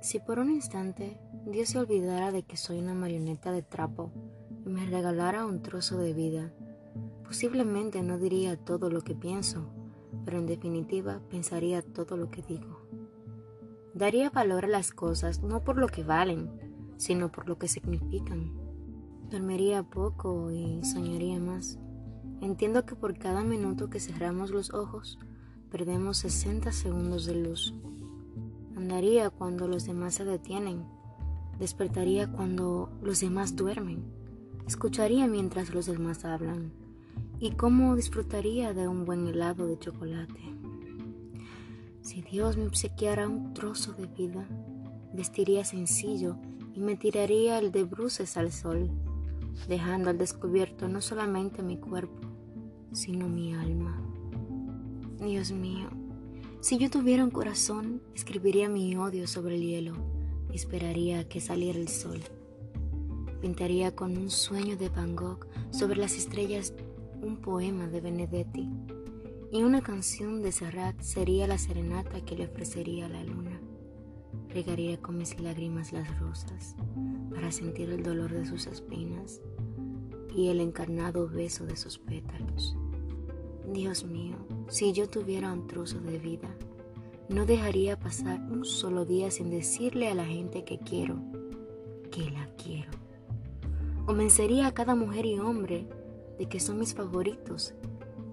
Si por un instante Dios se olvidara de que soy una marioneta de trapo y me regalara un trozo de vida, posiblemente no diría todo lo que pienso, pero en definitiva pensaría todo lo que digo. Daría valor a las cosas no por lo que valen, sino por lo que significan. Dormiría poco y soñaría más. Entiendo que por cada minuto que cerramos los ojos, perdemos 60 segundos de luz. Andaría cuando los demás se detienen. Despertaría cuando los demás duermen. Escucharía mientras los demás hablan. Y cómo disfrutaría de un buen helado de chocolate. Si Dios me obsequiara un trozo de vida, vestiría sencillo y me tiraría el de bruces al sol, dejando al descubierto no solamente mi cuerpo, sino mi alma. Dios mío, si yo tuviera un corazón, escribiría mi odio sobre el hielo y esperaría que saliera el sol. Pintaría con un sueño de Van Gogh sobre las estrellas un poema de Benedetti y una canción de Serrat sería la serenata que le ofrecería a la luna. Regaría con mis lágrimas las rosas para sentir el dolor de sus espinas y el encarnado beso de sus pétalos. Dios mío, si yo tuviera un trozo de vida, no dejaría pasar un solo día sin decirle a la gente que quiero, que la quiero. Convencería a cada mujer y hombre de que son mis favoritos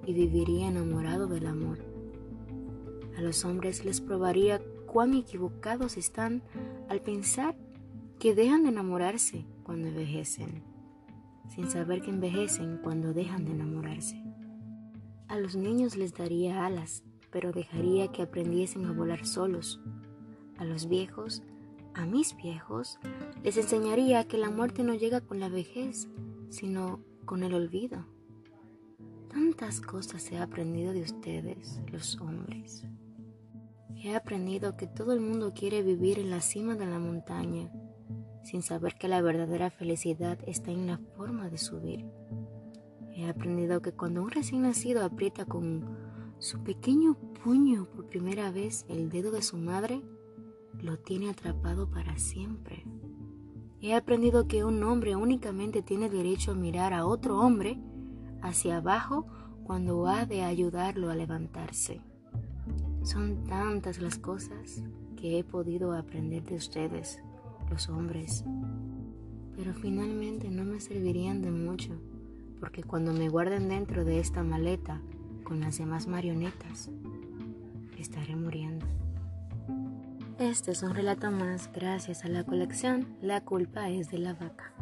y viviría enamorado del amor. A los hombres les probaría cuán equivocados están al pensar que dejan de enamorarse cuando envejecen, sin saber que envejecen cuando dejan de enamorarse. A los niños les daría alas, pero dejaría que aprendiesen a volar solos. A los viejos, a mis viejos, les enseñaría que la muerte no llega con la vejez, sino con el olvido. Tantas cosas he aprendido de ustedes, los hombres. He aprendido que todo el mundo quiere vivir en la cima de la montaña, sin saber que la verdadera felicidad está en la forma de subir. He aprendido que cuando un recién nacido aprieta con su pequeño puño por primera vez el dedo de su madre, lo tiene atrapado para siempre. He aprendido que un hombre únicamente tiene derecho a mirar a otro hombre hacia abajo cuando ha de ayudarlo a levantarse. Son tantas las cosas que he podido aprender de ustedes, los hombres, pero finalmente no me servirían de mucho porque cuando me guarden dentro de esta maleta con las demás marionetas, estaré muriendo. Este es un relato más gracias a la colección La culpa es de la vaca.